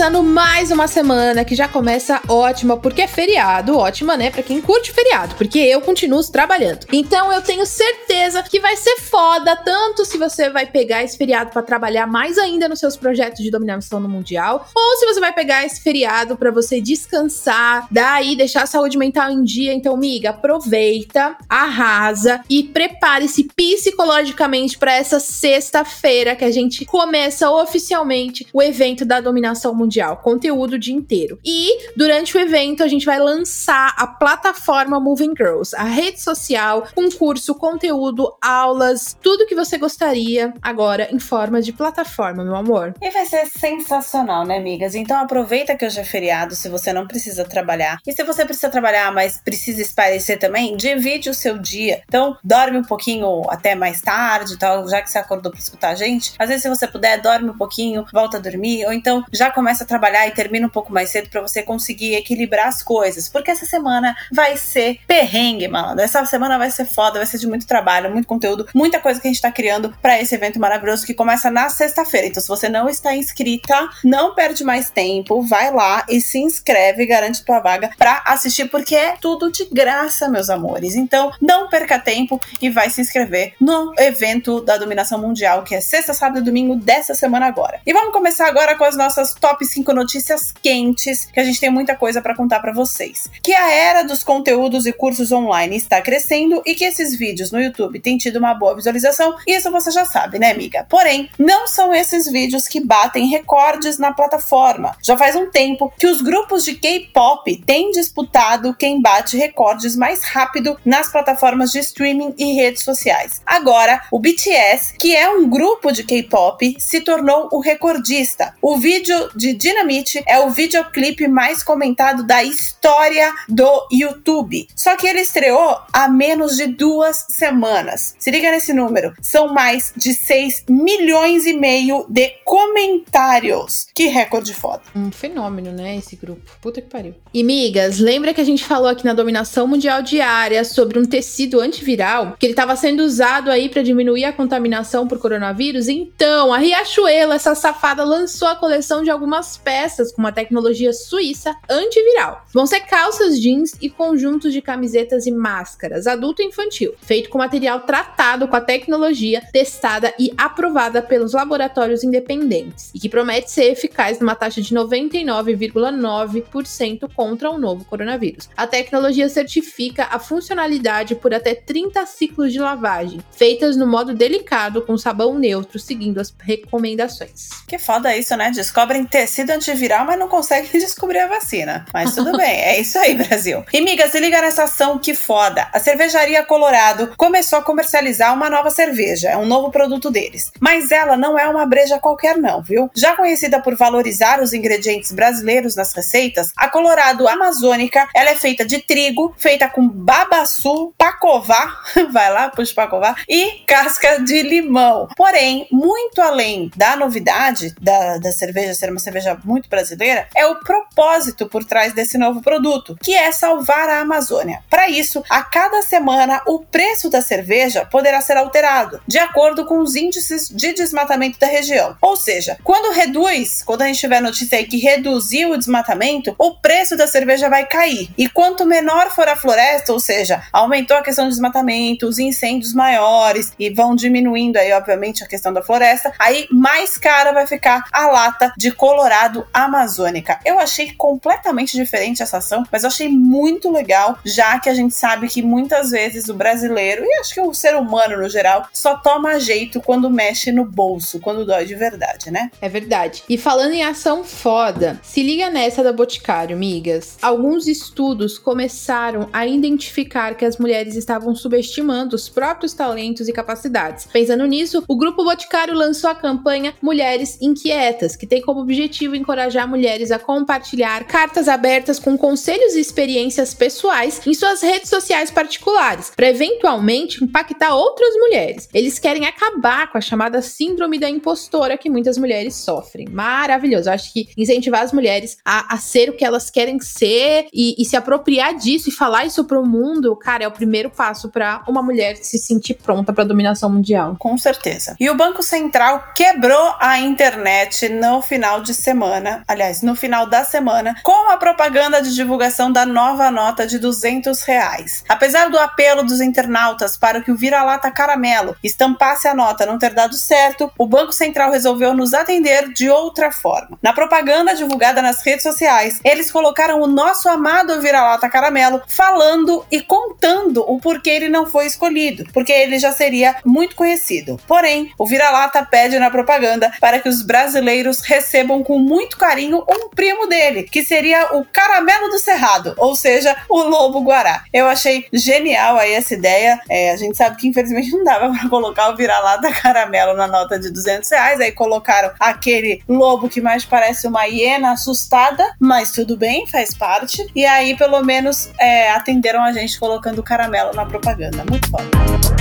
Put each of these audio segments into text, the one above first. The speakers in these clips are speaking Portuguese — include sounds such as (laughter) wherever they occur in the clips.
Começando mais uma semana que já começa ótima, porque é feriado. Ótima, né? Pra quem curte feriado, porque eu continuo trabalhando. Então eu tenho certeza que vai ser foda, tanto se você vai pegar esse feriado para trabalhar mais ainda nos seus projetos de dominação no Mundial, ou se você vai pegar esse feriado para você descansar, daí deixar a saúde mental em dia. Então, miga, aproveita, arrasa e prepare-se psicologicamente para essa sexta-feira que a gente começa oficialmente o evento da dominação mundial, conteúdo o dia inteiro. E durante o evento a gente vai lançar a plataforma Moving Girls, a rede social, concurso, conteúdo, aulas, tudo que você gostaria agora em forma de plataforma, meu amor. E vai ser sensacional, né, amigas? Então aproveita que hoje é feriado, se você não precisa trabalhar. E se você precisa trabalhar, mas precisa esparecer também, divide o seu dia. Então, dorme um pouquinho até mais tarde, tal, já que você acordou para escutar a gente. Às vezes, se você puder, dorme um pouquinho, volta a dormir, ou então já começa começa a trabalhar e termina um pouco mais cedo para você conseguir equilibrar as coisas. Porque essa semana vai ser perrengue, mano. Essa semana vai ser foda, vai ser de muito trabalho, muito conteúdo, muita coisa que a gente tá criando para esse evento maravilhoso que começa na sexta-feira. Então, se você não está inscrita, não perde mais tempo, vai lá e se inscreve, garante tua vaga para assistir, porque é tudo de graça, meus amores. Então, não perca tempo e vai se inscrever no evento da dominação mundial, que é sexta, sábado e domingo dessa semana agora. E vamos começar agora com as nossas top 5 notícias quentes, que a gente tem muita coisa para contar para vocês. Que a era dos conteúdos e cursos online está crescendo e que esses vídeos no YouTube têm tido uma boa visualização, isso você já sabe, né, amiga? Porém, não são esses vídeos que batem recordes na plataforma. Já faz um tempo que os grupos de K-pop têm disputado quem bate recordes mais rápido nas plataformas de streaming e redes sociais. Agora, o BTS, que é um grupo de K-pop, se tornou o recordista. O vídeo de de Dynamite é o videoclipe mais comentado da história do YouTube. Só que ele estreou há menos de duas semanas. Se liga nesse número: são mais de 6 milhões e meio de comentários. Que recorde foda. Um fenômeno, né? Esse grupo. Puta que pariu. E, migas, lembra que a gente falou aqui na Dominação Mundial Diária sobre um tecido antiviral que ele estava sendo usado aí para diminuir a contaminação por coronavírus? Então, a Riachuelo, essa safada, lançou a coleção de algumas algumas peças com uma tecnologia suíça antiviral. Vão ser calças jeans e conjuntos de camisetas e máscaras adulto e infantil, feito com material tratado com a tecnologia testada e aprovada pelos laboratórios independentes e que promete ser eficaz numa taxa de 99,9% contra o novo coronavírus. A tecnologia certifica a funcionalidade por até 30 ciclos de lavagem, feitas no modo delicado com sabão neutro, seguindo as recomendações. Que foda isso, né? Descobrem tecido antiviral, mas não consegue (laughs) descobrir a vacina. Mas tudo bem, é isso aí, Brasil. E miga, se liga nessa ação que foda. A cervejaria Colorado começou a comercializar uma nova cerveja, é um novo produto deles. Mas ela não é uma breja qualquer não, viu? Já conhecida por valorizar os ingredientes brasileiros nas receitas, a Colorado Amazônica, ela é feita de trigo, feita com babaçu, pacová, (laughs) vai lá, puxa pacová, e casca de limão. Porém, muito além da novidade da, da cerveja ser uma cerveja muito brasileira, é o propósito por trás desse novo produto, que é salvar a Amazônia. Para isso, a cada semana o preço da cerveja poderá ser alterado de acordo com os índices de desmatamento da região. Ou seja, quando reduz, quando a gente tiver notícia aí que reduziu o desmatamento, o preço da cerveja vai cair. E quanto menor for a floresta, ou seja, aumentou a questão do desmatamento, os incêndios maiores e vão diminuindo aí, obviamente, a questão da floresta, aí mais cara vai ficar a lata de colorado Eldorado Amazônica. Eu achei completamente diferente essa ação, mas eu achei muito legal, já que a gente sabe que muitas vezes o brasileiro, e acho que o ser humano no geral, só toma jeito quando mexe no bolso, quando dói de verdade, né? É verdade. E falando em ação foda, se liga nessa da Boticário, migas. Alguns estudos começaram a identificar que as mulheres estavam subestimando os próprios talentos e capacidades. Pensando nisso, o Grupo Boticário lançou a campanha Mulheres Inquietas, que tem como objetivo encorajar mulheres a compartilhar cartas abertas com conselhos e experiências pessoais em suas redes sociais particulares, para eventualmente impactar outras mulheres. Eles querem acabar com a chamada síndrome da impostora que muitas mulheres sofrem. Maravilhoso. Eu acho que incentivar as mulheres a, a ser o que elas querem ser e, e se apropriar disso e falar isso pro mundo, cara, é o primeiro passo para uma mulher se sentir pronta para dominação mundial. Com certeza. E o Banco Central quebrou a internet no final de semana, aliás, no final da semana, com a propaganda de divulgação da nova nota de 200 reais. Apesar do apelo dos internautas para que o vira-lata caramelo estampasse a nota não ter dado certo, o Banco Central resolveu nos atender de outra forma. Na propaganda divulgada nas redes sociais, eles colocaram o nosso amado vira-lata caramelo falando e contando o porquê ele não foi escolhido, porque ele já seria muito conhecido. Porém, o vira-lata pede na propaganda para que os brasileiros recebam com muito carinho um primo dele, que seria o caramelo do cerrado, ou seja, o lobo guará. Eu achei genial aí essa ideia. É, a gente sabe que infelizmente não dava (laughs) para colocar o vira-lata caramelo na nota de 200 reais, aí colocaram aquele lobo que mais parece uma hiena assustada, mas tudo bem, faz parte. E aí, pelo menos, é, atenderam a gente colocando caramelo na propaganda. Muito foda.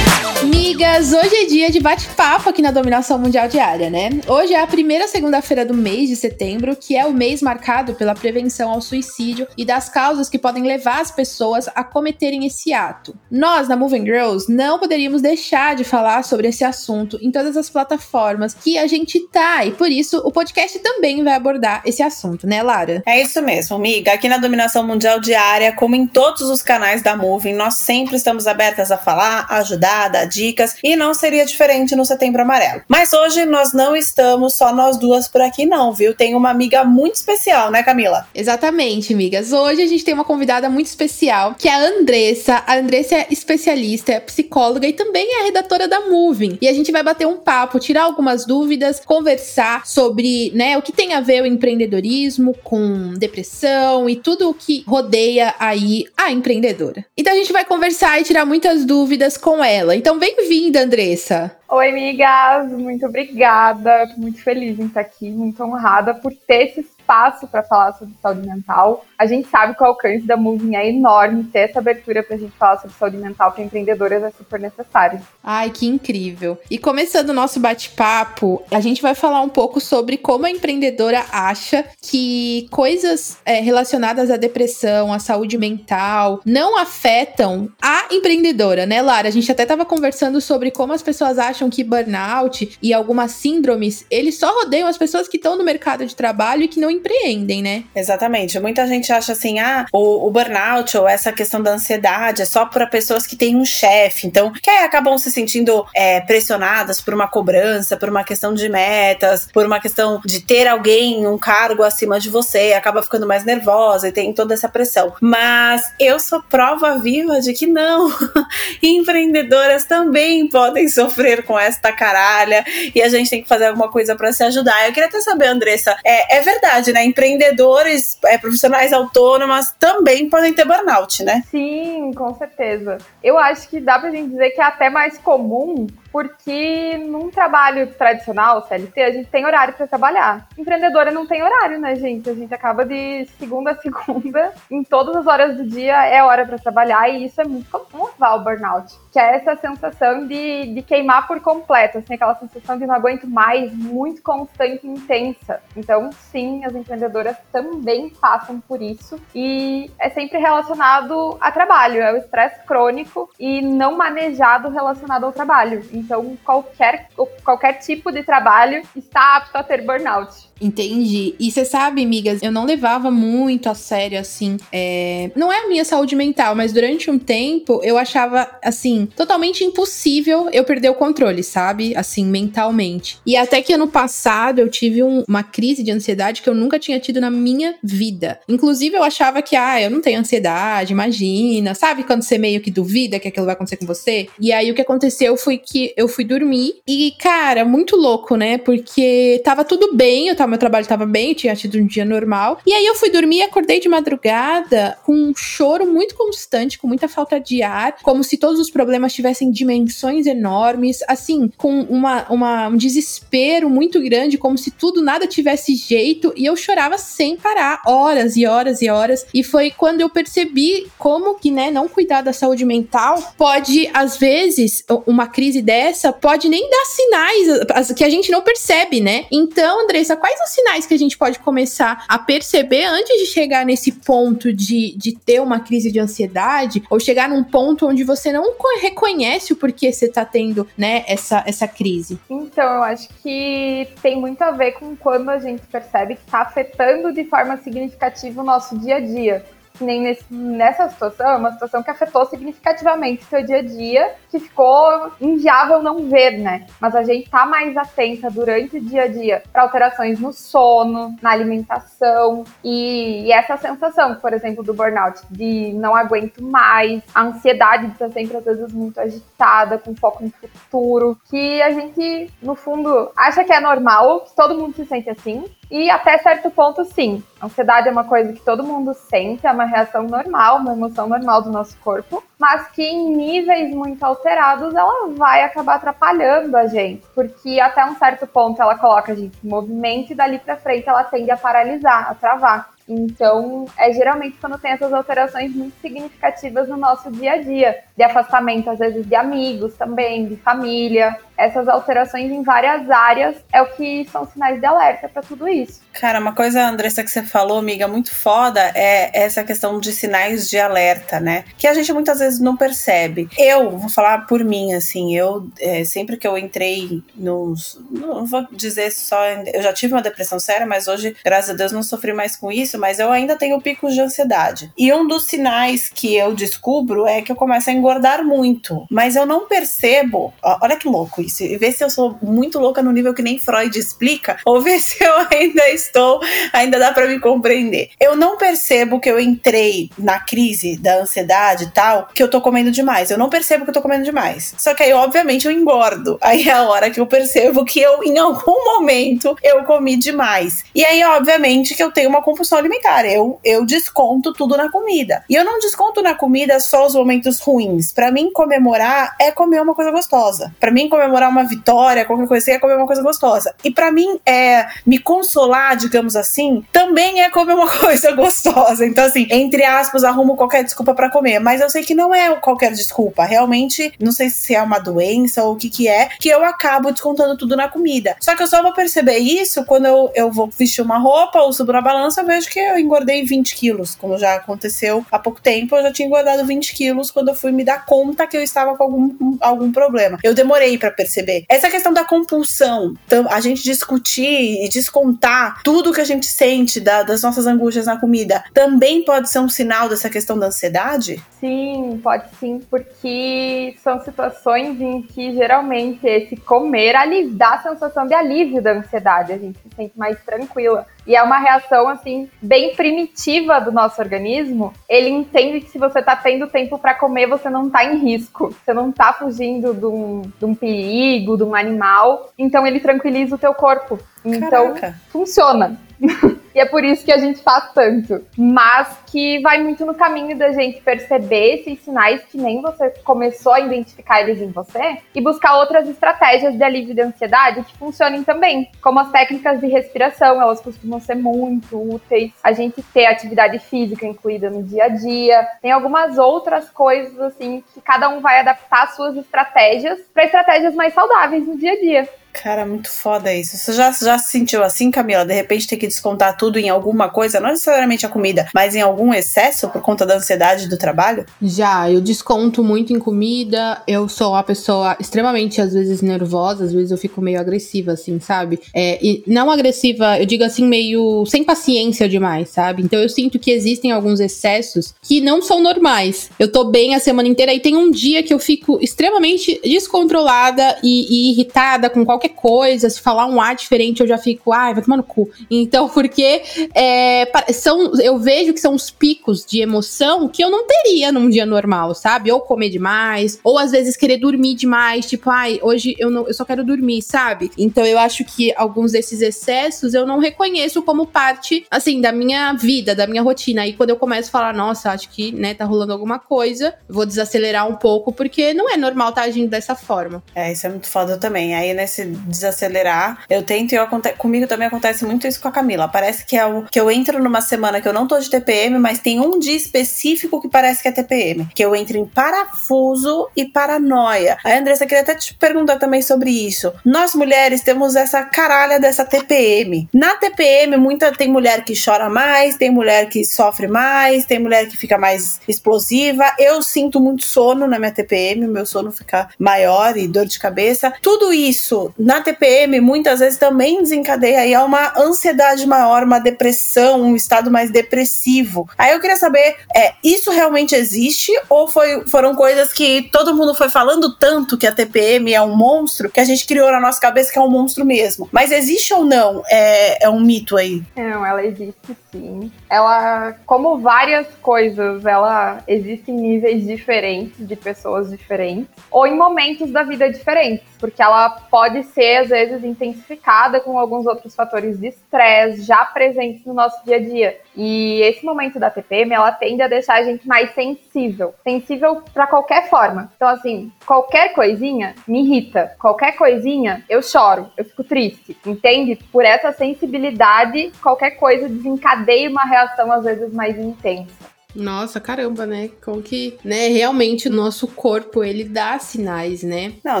Amigas, hoje é dia de bate-papo aqui na Dominação Mundial Diária, né? Hoje é a primeira segunda-feira do mês de setembro, que é o mês marcado pela prevenção ao suicídio e das causas que podem levar as pessoas a cometerem esse ato. Nós, na Moving Girls, não poderíamos deixar de falar sobre esse assunto em todas as plataformas que a gente tá, e por isso o podcast também vai abordar esse assunto, né, Lara? É isso mesmo, amiga. Aqui na Dominação Mundial Diária, como em todos os canais da Moving, nós sempre estamos abertas a falar, ajudar, dar dicas e não seria diferente no Setembro Amarelo. Mas hoje nós não estamos só nós duas por aqui, não, viu? Tem uma amiga muito especial, né, Camila? Exatamente, amigas. Hoje a gente tem uma convidada muito especial, que é a Andressa. A Andressa é especialista, é psicóloga e também é redatora da Moving. E a gente vai bater um papo, tirar algumas dúvidas, conversar sobre, né, o que tem a ver o empreendedorismo com depressão e tudo o que rodeia aí a empreendedora. Então a gente vai conversar e tirar muitas dúvidas com ela. Então bem-vinda, Andressa. Oi, amigas, muito obrigada. Tô muito feliz em estar aqui, muito honrada por ter esse espaço para falar sobre saúde mental. A gente sabe que o alcance da Moving é enorme, ter essa abertura para a gente falar sobre saúde mental para empreendedoras é super necessário. Ai, que incrível! E começando o nosso bate-papo, a gente vai falar um pouco sobre como a empreendedora acha que coisas é, relacionadas à depressão, à saúde mental, não afetam a empreendedora, né, Lara? A gente até estava conversando sobre como as pessoas acham que burnout e algumas síndromes, eles só rodeiam as pessoas que estão no mercado de trabalho e que não empreendem, né? Exatamente. Muita gente acha assim, ah, o, o burnout ou essa questão da ansiedade é só para pessoas que têm um chefe, então, que aí acabam se sentindo é, pressionadas por uma cobrança, por uma questão de metas, por uma questão de ter alguém, um cargo acima de você, acaba ficando mais nervosa e tem toda essa pressão. Mas eu sou prova viva de que não. (laughs) Empreendedoras também podem sofrer com esta caralha e a gente tem que fazer alguma coisa para se ajudar. Eu queria até saber, Andressa, é, é verdade, né? Empreendedores, é, profissionais autônomas também podem ter burnout, né? Sim, com certeza. Eu acho que dá pra gente dizer que é até mais comum porque num trabalho tradicional, CLT, a gente tem horário para trabalhar. Empreendedora não tem horário, né, gente? A gente acaba de segunda a segunda, (laughs) em todas as horas do dia é hora para trabalhar, e isso é muito comum levar o burnout, que é essa sensação de, de queimar por completo, assim, aquela sensação de não aguento mais, muito constante e intensa. Então, sim, as empreendedoras também passam por isso, e é sempre relacionado a trabalho, é o estresse crônico e não manejado relacionado ao trabalho. Então, qualquer, qualquer tipo de trabalho está apto a ter burnout. Entendi. E você sabe, amigas, eu não levava muito a sério, assim. É... Não é a minha saúde mental, mas durante um tempo eu achava, assim, totalmente impossível eu perder o controle, sabe? Assim, mentalmente. E até que ano passado eu tive um, uma crise de ansiedade que eu nunca tinha tido na minha vida. Inclusive, eu achava que, ah, eu não tenho ansiedade, imagina. Sabe quando você meio que duvida que aquilo vai acontecer com você? E aí o que aconteceu foi que eu fui dormir e, cara, muito louco, né? Porque tava tudo bem, eu tava meu trabalho estava bem, tinha tido um dia normal. E aí eu fui dormir e acordei de madrugada com um choro muito constante, com muita falta de ar, como se todos os problemas tivessem dimensões enormes, assim, com uma, uma, um desespero muito grande, como se tudo nada tivesse jeito. E eu chorava sem parar, horas e horas e horas. E foi quando eu percebi como que, né, não cuidar da saúde mental pode, às vezes, uma crise dessa pode nem dar sinais que a gente não percebe, né? Então, Andressa, quais os sinais que a gente pode começar a perceber antes de chegar nesse ponto de, de ter uma crise de ansiedade ou chegar num ponto onde você não reconhece o porquê você tá tendo, né, essa, essa crise? Então, eu acho que tem muito a ver com quando a gente percebe que tá afetando de forma significativa o nosso dia a dia nem nesse, nessa situação, é uma situação que afetou significativamente seu dia a dia, que ficou inviável não ver, né? Mas a gente tá mais atenta durante o dia a dia para alterações no sono, na alimentação e, e, essa sensação, por exemplo, do burnout, de não aguento mais, a ansiedade de estar sempre às vezes muito agitada, com foco no futuro, que a gente, no fundo, acha que é normal, que todo mundo se sente assim, e até certo ponto, sim. A ansiedade é uma coisa que todo mundo sente, é uma reação normal, uma emoção normal do nosso corpo, mas que em níveis muito alterados ela vai acabar atrapalhando a gente, porque até um certo ponto ela coloca a gente em movimento e dali para frente ela tende a paralisar, a travar. Então, é geralmente quando tem essas alterações muito significativas no nosso dia a dia, de afastamento às vezes de amigos também, de família, essas alterações em várias áreas é o que são sinais de alerta para tudo isso. Cara, uma coisa, Andressa, que você falou, amiga, muito foda é essa questão de sinais de alerta, né? Que a gente muitas vezes não percebe. Eu, vou falar por mim, assim, eu é, sempre que eu entrei nos. Não vou dizer só. Eu já tive uma depressão séria, mas hoje, graças a Deus, não sofri mais com isso, mas eu ainda tenho picos de ansiedade. E um dos sinais que eu descubro é que eu começo a engordar muito. Mas eu não percebo. Olha que louco isso. E ver se eu sou muito louca no nível que nem Freud explica, (laughs) ou ver se eu ainda estou, ainda dá para me compreender. Eu não percebo que eu entrei na crise da ansiedade e tal, que eu tô comendo demais. Eu não percebo que eu tô comendo demais. Só que aí, obviamente, eu engordo. Aí é a hora que eu percebo que eu, em algum momento, eu comi demais. E aí, obviamente, que eu tenho uma compulsão alimentar. Eu, eu desconto tudo na comida. E eu não desconto na comida só os momentos ruins. Para mim, comemorar é comer uma coisa gostosa. Para mim, comemorar uma vitória, qualquer coisa assim, é comer uma coisa gostosa. E para mim, é me consolar, digamos assim, também é comer uma (laughs) coisa gostosa. Então, assim, entre aspas, arrumo qualquer desculpa para comer. Mas eu sei que não é qualquer desculpa. Realmente, não sei se é uma doença ou o que que é, que eu acabo descontando tudo na comida. Só que eu só vou perceber isso quando eu, eu vou vestir uma roupa ou subo na balança, eu vejo que eu engordei 20 quilos, como já aconteceu há pouco tempo. Eu já tinha engordado 20 quilos quando eu fui me dar conta que eu estava com algum, algum problema. Eu demorei para perceber. Essa questão da compulsão, então, a gente discutir e descontar tudo que a gente sente da, das nossas angústias na comida, também pode ser um sinal dessa questão da ansiedade? Sim, pode sim, porque são situações em que geralmente esse comer dá a sensação de alívio da ansiedade, a gente se sente mais tranquila. E é uma reação, assim, bem primitiva do nosso organismo. Ele entende que se você tá tendo tempo para comer, você não tá em risco. Você não tá fugindo de um, de um perigo, de um animal. Então ele tranquiliza o teu corpo. Então, Caraca. funciona. (laughs) e é por isso que a gente faz tanto. Mas que vai muito no caminho da gente perceber esses sinais que nem você começou a identificar eles em você e buscar outras estratégias de alívio de ansiedade que funcionem também, como as técnicas de respiração, elas costumam ser muito úteis. A gente ter atividade física incluída no dia a dia. Tem algumas outras coisas assim que cada um vai adaptar suas estratégias para estratégias mais saudáveis no dia a dia. Cara, muito foda isso. Você já, já se sentiu assim, Camila? De repente ter que descontar tudo em alguma coisa, não necessariamente a comida, mas em algum excesso por conta da ansiedade do trabalho? Já, eu desconto muito em comida. Eu sou uma pessoa extremamente, às vezes, nervosa, às vezes eu fico meio agressiva, assim, sabe? É, e não agressiva, eu digo assim, meio sem paciência demais, sabe? Então eu sinto que existem alguns excessos que não são normais. Eu tô bem a semana inteira e tem um dia que eu fico extremamente descontrolada e, e irritada com qualquer coisa. Se falar um ar diferente, eu já fico, ai, vai tomar no cu. Então, (laughs) porque é, são, eu vejo que são os picos de emoção que eu não teria num dia normal, sabe? Ou comer demais, ou às vezes querer dormir demais, tipo, ai, hoje eu, não, eu só quero dormir, sabe? Então eu acho que alguns desses excessos eu não reconheço como parte, assim, da minha vida, da minha rotina. E quando eu começo a falar, nossa, acho que, né, tá rolando alguma coisa, vou desacelerar um pouco, porque não é normal estar tá agindo dessa forma. É, isso é muito foda também. Aí nesse desacelerar, eu tento e eu, comigo também acontece muito isso com a Camila. Parece que é o que eu entro numa semana que eu não tô de TPM, mas tem um dia específico que parece que é TPM, que eu entro em parafuso e paranoia. Aí, Andressa, queria até te perguntar também sobre isso. Nós mulheres temos essa caralha dessa TPM. Na TPM, muita tem mulher que chora mais, tem mulher que sofre mais, tem mulher que fica mais explosiva. Eu sinto muito sono na minha TPM, meu sono fica maior e dor de cabeça. Tudo isso na TPM muitas vezes também desencadeia aí uma ansiedade maior, uma depressão, um estado mais depressivo. Aí eu queria saber, é, isso realmente existe ou foi, foram coisas que todo mundo foi falando tanto que a TPM é um monstro que a gente criou na nossa cabeça que é um monstro mesmo? Mas existe ou não? É, é um mito aí? Não, ela existe sim. Ela, como várias coisas, ela existe em níveis diferentes, de pessoas diferentes, ou em momentos da vida diferentes, porque ela pode ser, às vezes, intensificada com alguns outros fatores de estresse já presentes no nosso dia a dia. E esse momento da TPM, ela tende a deixar a gente mais sensível. Sensível para qualquer forma. Então, assim, qualquer coisinha me irrita. Qualquer coisinha, eu choro, eu fico triste. Entende? Por essa sensibilidade, qualquer coisa desencadeia uma reação, às vezes, mais intensa. Nossa, caramba, né? Como que, né, realmente o nosso corpo, ele dá sinais, né? Não,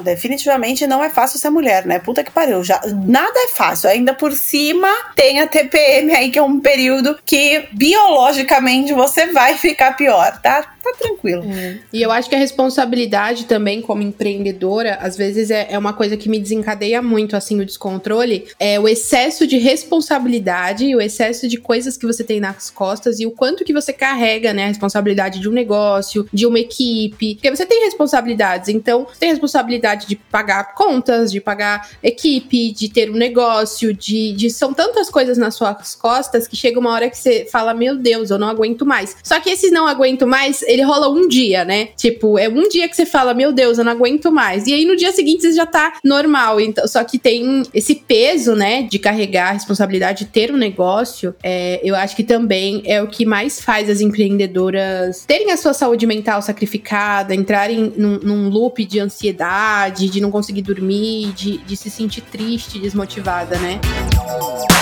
definitivamente não é fácil ser mulher, né? Puta que pariu. Já, nada é fácil. Ainda por cima tem a TPM aí, que é um período que biologicamente você vai ficar pior, tá? Tá tranquilo. É. E eu acho que a responsabilidade também, como empreendedora, às vezes é, é uma coisa que me desencadeia muito, assim, o descontrole. É o excesso de responsabilidade, o excesso de coisas que você tem nas costas e o quanto que você carrega né, a responsabilidade de um negócio, de uma equipe, porque você tem responsabilidades, então você tem responsabilidade de pagar contas, de pagar equipe, de ter um negócio, de, de são tantas coisas nas suas costas que chega uma hora que você fala, meu Deus, eu não aguento mais. Só que esses não aguento mais, ele rola um dia, né? Tipo, é um dia que você fala, meu Deus, eu não aguento mais. E aí no dia seguinte você já tá normal. Então, só que tem esse peso, né, de carregar a responsabilidade de ter um negócio, é, eu acho que também é o que mais faz as empreendedoras terem a sua saúde mental sacrificada, entrarem num, num loop de ansiedade, de não conseguir dormir, de, de se sentir triste, desmotivada, né? acho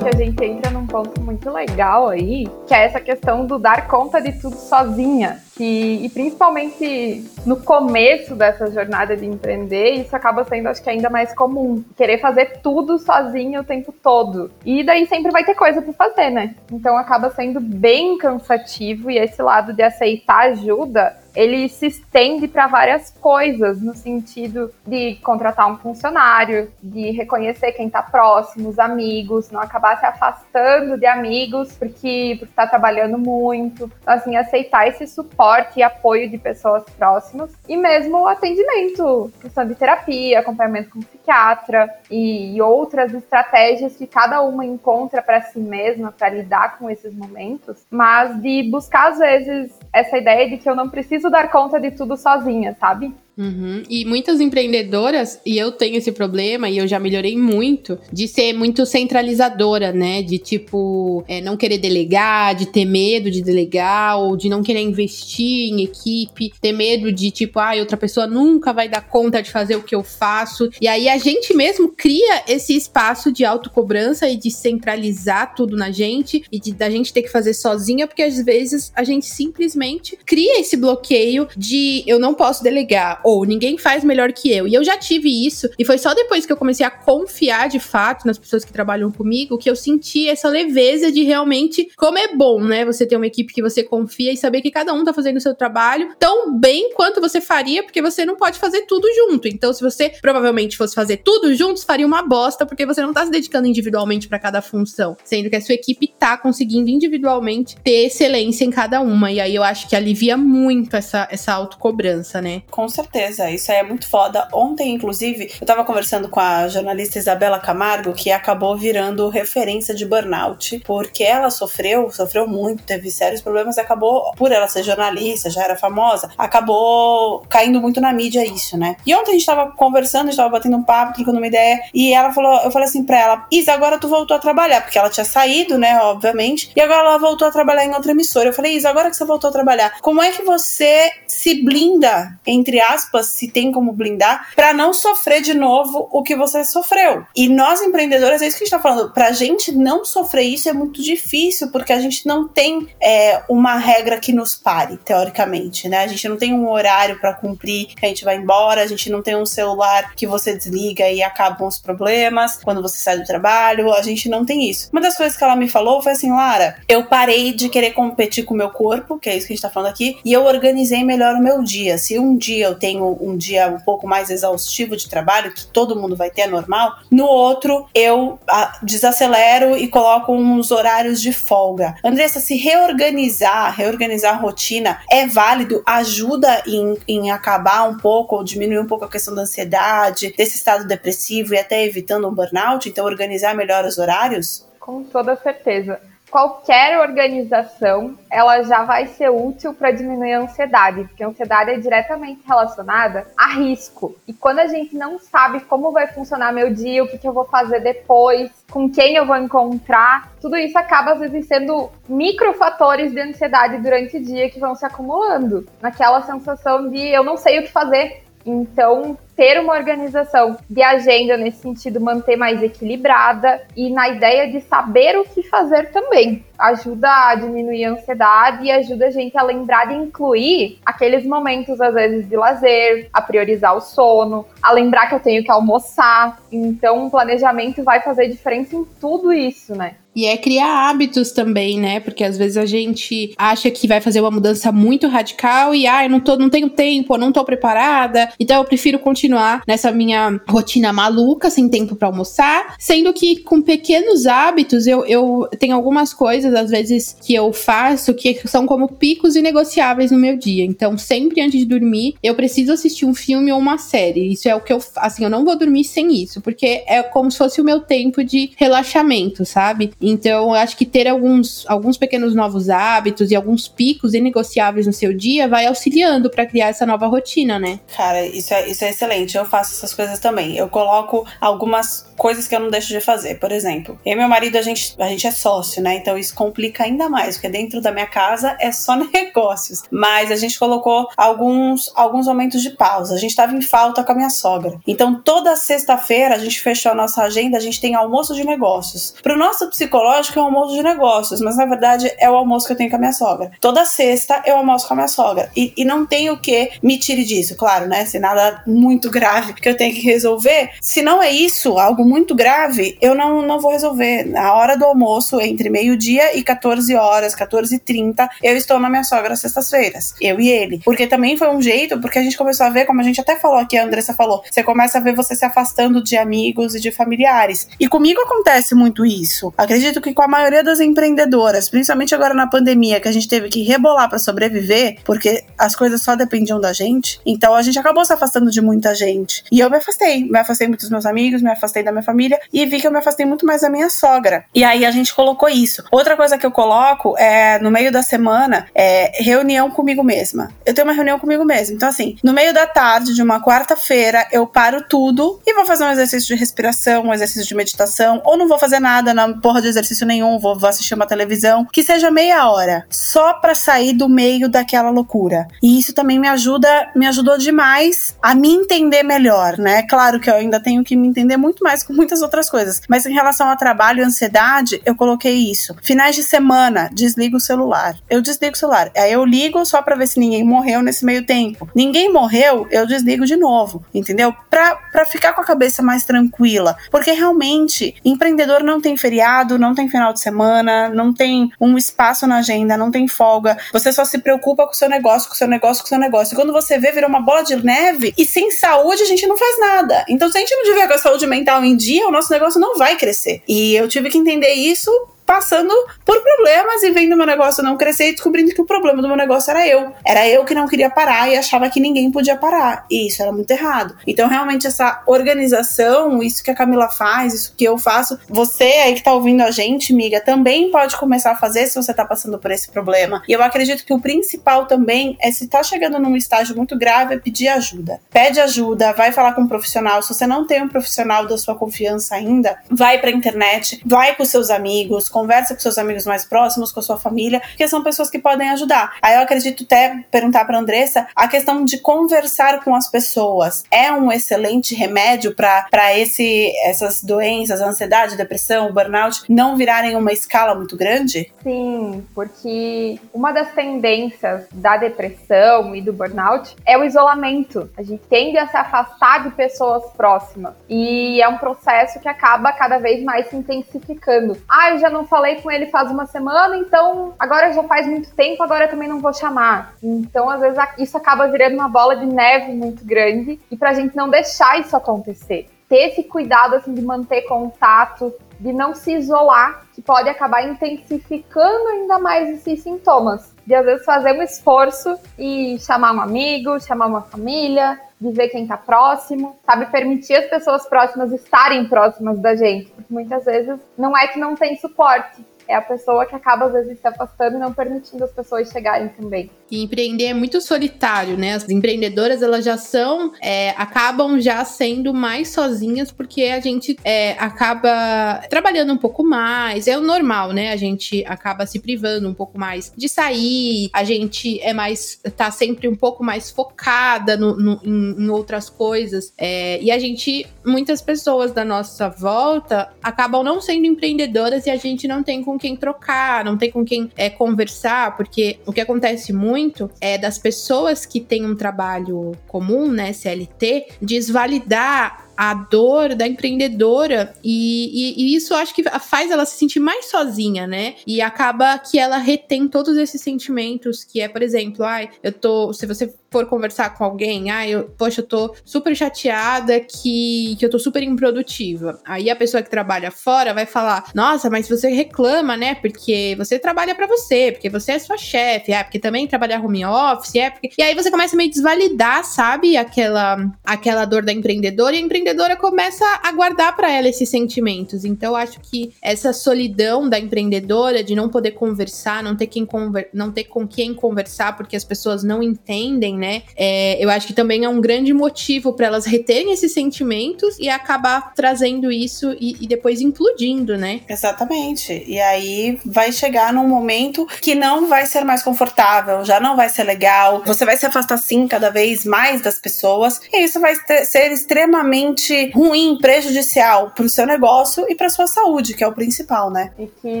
que a gente entra num ponto muito legal aí, que é essa questão do dar conta de tudo sozinha. Que, e principalmente no começo dessa jornada de empreender, isso acaba sendo, acho que, ainda mais comum. Querer fazer tudo sozinho o tempo todo. E daí sempre vai ter coisa para fazer, né? Então acaba sendo bem cansativo e esse lado de aceitar ajuda ele se estende para várias coisas, no sentido de contratar um funcionário, de reconhecer quem está próximo, os amigos, não acabar se afastando de amigos porque está trabalhando muito. Então, assim, aceitar esse suporte e apoio de pessoas próximas e mesmo o atendimento, questão de terapia, acompanhamento com psiquiatra e, e outras estratégias que cada uma encontra para si mesma para lidar com esses momentos, mas de buscar às vezes essa ideia de que eu não preciso dar conta de tudo sozinha, sabe? Uhum. E muitas empreendedoras, e eu tenho esse problema, e eu já melhorei muito, de ser muito centralizadora, né? De tipo, é, não querer delegar, de ter medo de delegar, ou de não querer investir em equipe, ter medo de tipo, ah, outra pessoa nunca vai dar conta de fazer o que eu faço. E aí a gente mesmo cria esse espaço de autocobrança e de centralizar tudo na gente e de da gente ter que fazer sozinha, porque às vezes a gente simplesmente cria esse bloqueio de eu não posso delegar ou ninguém faz melhor que eu. E eu já tive isso, e foi só depois que eu comecei a confiar de fato nas pessoas que trabalham comigo que eu senti essa leveza de realmente como é bom, né? Você ter uma equipe que você confia e saber que cada um tá fazendo o seu trabalho tão bem quanto você faria, porque você não pode fazer tudo junto. Então, se você provavelmente fosse fazer tudo juntos, faria uma bosta, porque você não tá se dedicando individualmente para cada função, sendo que a sua equipe tá conseguindo individualmente ter excelência em cada uma. E aí eu acho que alivia muito essa, essa autocobrança, né? Com certeza certeza, isso aí é muito foda. Ontem, inclusive, eu tava conversando com a jornalista Isabela Camargo, que acabou virando referência de burnout, porque ela sofreu, sofreu muito, teve sérios problemas, acabou, por ela ser jornalista, já era famosa, acabou caindo muito na mídia isso, né? E ontem a gente tava conversando, a gente tava batendo um papo, trocando uma ideia, e ela falou, eu falei assim pra ela, Isa, agora tu voltou a trabalhar, porque ela tinha saído, né, obviamente, e agora ela voltou a trabalhar em outra emissora. Eu falei, Isa, agora que você voltou a trabalhar, como é que você se blinda, entre aspas, aspas, se tem como blindar, para não sofrer de novo o que você sofreu. E nós empreendedores, é isso que a gente tá falando, pra gente não sofrer isso é muito difícil, porque a gente não tem é, uma regra que nos pare, teoricamente, né? A gente não tem um horário para cumprir, que a gente vai embora, a gente não tem um celular que você desliga e acabam os problemas quando você sai do trabalho, a gente não tem isso. Uma das coisas que ela me falou foi assim, Lara, eu parei de querer competir com o meu corpo, que é isso que a gente tá falando aqui, e eu organizei melhor o meu dia. Se um dia eu tenho um dia um pouco mais exaustivo de trabalho, que todo mundo vai ter, é normal. No outro, eu ah, desacelero e coloco uns horários de folga. Andressa, se reorganizar, reorganizar a rotina é válido, ajuda em, em acabar um pouco ou diminuir um pouco a questão da ansiedade, desse estado depressivo e até evitando um burnout. Então, organizar melhor os horários? Com toda certeza qualquer organização ela já vai ser útil para diminuir a ansiedade, porque a ansiedade é diretamente relacionada a risco. E quando a gente não sabe como vai funcionar meu dia, o que, que eu vou fazer depois, com quem eu vou encontrar, tudo isso acaba às vezes sendo microfatores de ansiedade durante o dia que vão se acumulando. Naquela sensação de eu não sei o que fazer, então, ter uma organização de agenda nesse sentido, manter mais equilibrada e na ideia de saber o que fazer também. Ajuda a diminuir a ansiedade e ajuda a gente a lembrar de incluir aqueles momentos, às vezes, de lazer, a priorizar o sono, a lembrar que eu tenho que almoçar. Então, o planejamento vai fazer diferença em tudo isso, né? E é criar hábitos também, né? Porque às vezes a gente acha que vai fazer uma mudança muito radical e, ah, eu não, tô, não tenho tempo, eu não tô preparada, então eu prefiro continuar nessa minha rotina maluca, sem tempo para almoçar. Sendo que com pequenos hábitos, eu, eu tenho algumas coisas, às vezes, que eu faço que são como picos inegociáveis no meu dia. Então, sempre antes de dormir, eu preciso assistir um filme ou uma série. Isso é o que eu, assim, eu não vou dormir sem isso, porque é como se fosse o meu tempo de relaxamento, sabe? Então, eu acho que ter alguns, alguns pequenos novos hábitos e alguns picos inegociáveis no seu dia vai auxiliando para criar essa nova rotina, né? Cara, isso é, isso é excelente. Eu faço essas coisas também. Eu coloco algumas coisas que eu não deixo de fazer. Por exemplo, eu e meu marido, a gente, a gente é sócio, né? Então isso complica ainda mais, porque dentro da minha casa é só (laughs) negócios. Mas a gente colocou alguns, alguns momentos de pausa. A gente tava em falta com a minha sogra. Então toda sexta-feira a gente fechou a nossa agenda, a gente tem almoço de negócios. Pro nosso psicólogo, psicológico é o almoço de negócios, mas na verdade é o almoço que eu tenho com a minha sogra. Toda sexta eu almoço com a minha sogra. E, e não tem o que me tire disso, claro, né? Se nada muito grave que eu tenho que resolver. Se não é isso, algo muito grave, eu não, não vou resolver. Na hora do almoço, entre meio-dia e 14 horas, 14 e 30, eu estou na minha sogra sextas-feiras. Eu e ele. Porque também foi um jeito, porque a gente começou a ver, como a gente até falou aqui, a Andressa falou, você começa a ver você se afastando de amigos e de familiares. E comigo acontece muito isso. Acredito que com a maioria das empreendedoras, principalmente agora na pandemia, que a gente teve que rebolar para sobreviver, porque as coisas só dependiam da gente, então a gente acabou se afastando de muita gente. E eu me afastei. Me afastei muito dos meus amigos, me afastei da minha família e vi que eu me afastei muito mais da minha sogra. E aí a gente colocou isso. Outra coisa que eu coloco é no meio da semana é reunião comigo mesma. Eu tenho uma reunião comigo mesma. Então, assim, no meio da tarde de uma quarta-feira, eu paro tudo e vou fazer um exercício de respiração, um exercício de meditação, ou não vou fazer nada na porra de exercício nenhum, vou, vou assistir uma televisão, que seja meia hora, só para sair do meio daquela loucura. E isso também me ajuda, me ajudou demais a me entender melhor, né? Claro que eu ainda tenho que me entender muito mais com muitas outras coisas, mas em relação ao trabalho e ansiedade, eu coloquei isso. Finais de semana, desligo o celular. Eu desligo o celular. Aí eu ligo só para ver se ninguém morreu nesse meio tempo. Ninguém morreu, eu desligo de novo, entendeu? Pra, pra ficar com a cabeça mais tranquila. Porque realmente, empreendedor não tem feriado, não tem final de semana, não tem um espaço na agenda, não tem folga. Você só se preocupa com o seu negócio, com o seu negócio, com o seu negócio. E quando você vê, vira uma bola de neve e sem saúde a gente não faz nada. Então, se a gente não tiver com a saúde mental em dia, o nosso negócio não vai crescer. E eu tive que entender isso passando por problemas e vendo meu negócio não crescer e descobrindo que o problema do meu negócio era eu. Era eu que não queria parar e achava que ninguém podia parar. E isso era muito errado. Então, realmente, essa organização, isso que a Camila faz, isso que eu faço, você aí que tá ouvindo a gente, amiga, também pode começar a fazer se você tá passando por esse problema. E eu acredito que o principal também é se tá chegando num estágio muito grave, é pedir ajuda. Pede ajuda, vai falar com um profissional. Se você não tem um profissional da sua confiança ainda, vai pra internet, vai com seus amigos, conversa com seus amigos mais próximos, com a sua família, porque são pessoas que podem ajudar. Aí eu acredito até perguntar para Andressa a questão de conversar com as pessoas. É um excelente remédio para esse essas doenças, ansiedade, depressão, burnout não virarem uma escala muito grande? Sim, porque uma das tendências da depressão e do burnout é o isolamento. A gente tende a se afastar de pessoas próximas e é um processo que acaba cada vez mais se intensificando. Ah, eu já não falei com ele faz uma semana, então agora já faz muito tempo, agora eu também não vou chamar. Então, às vezes, isso acaba virando uma bola de neve muito grande e pra gente não deixar isso acontecer. Ter esse cuidado assim, de manter contato, de não se isolar, que pode acabar intensificando ainda mais esses sintomas. De às vezes fazer um esforço e chamar um amigo, chamar uma família, de ver quem tá próximo, sabe? Permitir as pessoas próximas estarem próximas da gente. Porque muitas vezes não é que não tem suporte, é a pessoa que acaba, às vezes, se afastando e não permitindo as pessoas chegarem também. E empreender é muito solitário, né? As empreendedoras, elas já são, é, acabam já sendo mais sozinhas, porque a gente é, acaba trabalhando um pouco mais, é o normal, né? A gente acaba se privando um pouco mais de sair, a gente é mais, tá sempre um pouco mais focada no, no em, em, outras coisas, é, e a gente, muitas pessoas da nossa volta acabam não sendo empreendedoras e a gente não tem com com quem trocar, não tem com quem é, conversar, porque o que acontece muito é das pessoas que têm um trabalho comum, né, CLT, desvalidar a dor da empreendedora e, e, e, isso acho que faz ela se sentir mais sozinha, né? E acaba que ela retém todos esses sentimentos que é, por exemplo, ai, eu tô, se você for conversar com alguém, ai, eu, poxa, eu tô super chateada que, que eu tô super improdutiva. Aí a pessoa que trabalha fora vai falar: "Nossa, mas você reclama, né? Porque você trabalha para você, porque você é sua chefe, é porque também trabalha home office, é porque". E aí você começa a meio desvalidar, sabe, aquela aquela dor da empreendedora e a empreendedora empreendedora começa a guardar para ela esses sentimentos. Então, acho que essa solidão da empreendedora de não poder conversar, não ter, quem conver não ter com quem conversar, porque as pessoas não entendem, né? É, eu acho que também é um grande motivo para elas reterem esses sentimentos e acabar trazendo isso e, e depois implodindo, né? Exatamente. E aí vai chegar num momento que não vai ser mais confortável, já não vai ser legal. Você vai se afastar sim cada vez mais das pessoas e isso vai ser extremamente extremamente ruim, prejudicial para o seu negócio e para sua saúde, que é o principal, né? E que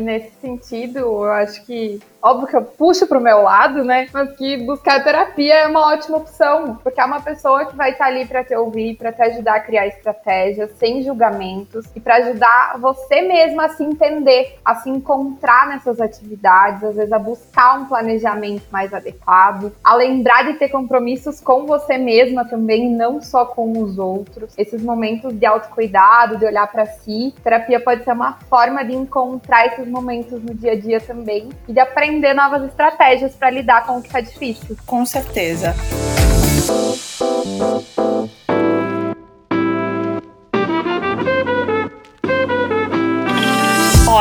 nesse sentido, eu acho que óbvio que eu puxo pro meu lado, né? Mas que buscar terapia é uma ótima opção, porque é uma pessoa que vai estar ali para te ouvir, para te ajudar a criar estratégias sem julgamentos e para ajudar você mesma a se entender, a se encontrar nessas atividades, às vezes a buscar um planejamento mais adequado, a lembrar de ter compromissos com você mesma também, não só com os outros. Esses momentos de autocuidado, de olhar para si, terapia pode ser uma forma de encontrar esses momentos no dia a dia também e de aprender aprender novas estratégias para lidar com o que tá difícil. Com certeza.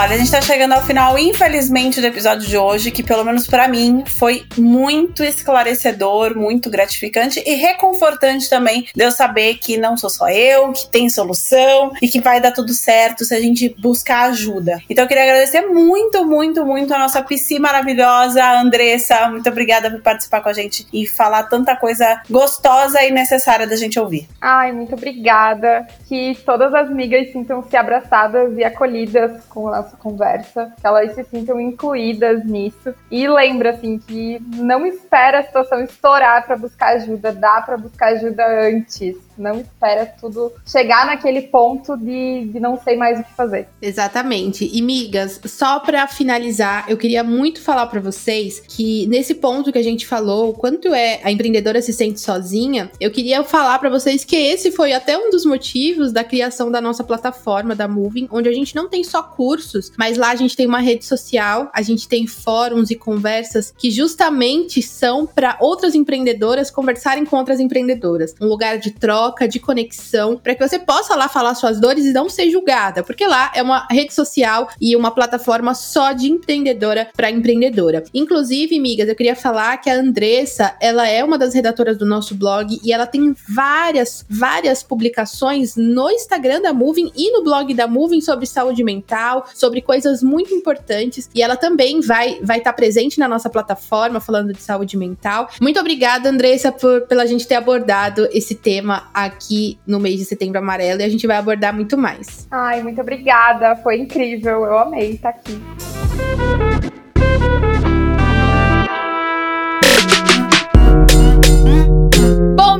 Olha, a gente tá chegando ao final, infelizmente, do episódio de hoje, que pelo menos para mim foi muito esclarecedor, muito gratificante e reconfortante também de eu saber que não sou só eu, que tem solução e que vai dar tudo certo se a gente buscar ajuda. Então eu queria agradecer muito, muito, muito a nossa PC maravilhosa, Andressa. Muito obrigada por participar com a gente e falar tanta coisa gostosa e necessária da gente ouvir. Ai, muito obrigada. Que todas as migas sintam-se abraçadas e acolhidas com a nossa conversa, que elas se sintam incluídas nisso. E lembra, assim, que não espera a situação estourar para buscar ajuda, dá para buscar ajuda antes. Não espera tudo chegar naquele ponto de, de não sei mais o que fazer. Exatamente. E migas, só para finalizar, eu queria muito falar para vocês que nesse ponto que a gente falou, quanto é a empreendedora se sente sozinha, eu queria falar para vocês que esse foi até um dos motivos da criação da nossa plataforma da Moving, onde a gente não tem só cursos, mas lá a gente tem uma rede social, a gente tem fóruns e conversas que justamente são para outras empreendedoras conversarem com outras empreendedoras, um lugar de troca troca, de conexão, para que você possa lá falar suas dores e não ser julgada, porque lá é uma rede social e uma plataforma só de empreendedora para empreendedora. Inclusive, migas, eu queria falar que a Andressa, ela é uma das redatoras do nosso blog e ela tem várias, várias publicações no Instagram da Moving e no blog da Moving sobre saúde mental, sobre coisas muito importantes e ela também vai vai estar tá presente na nossa plataforma falando de saúde mental. Muito obrigada, Andressa, por pela gente ter abordado esse tema aqui no mês de setembro amarelo e a gente vai abordar muito mais. Ai, muito obrigada. Foi incrível. Eu amei estar aqui.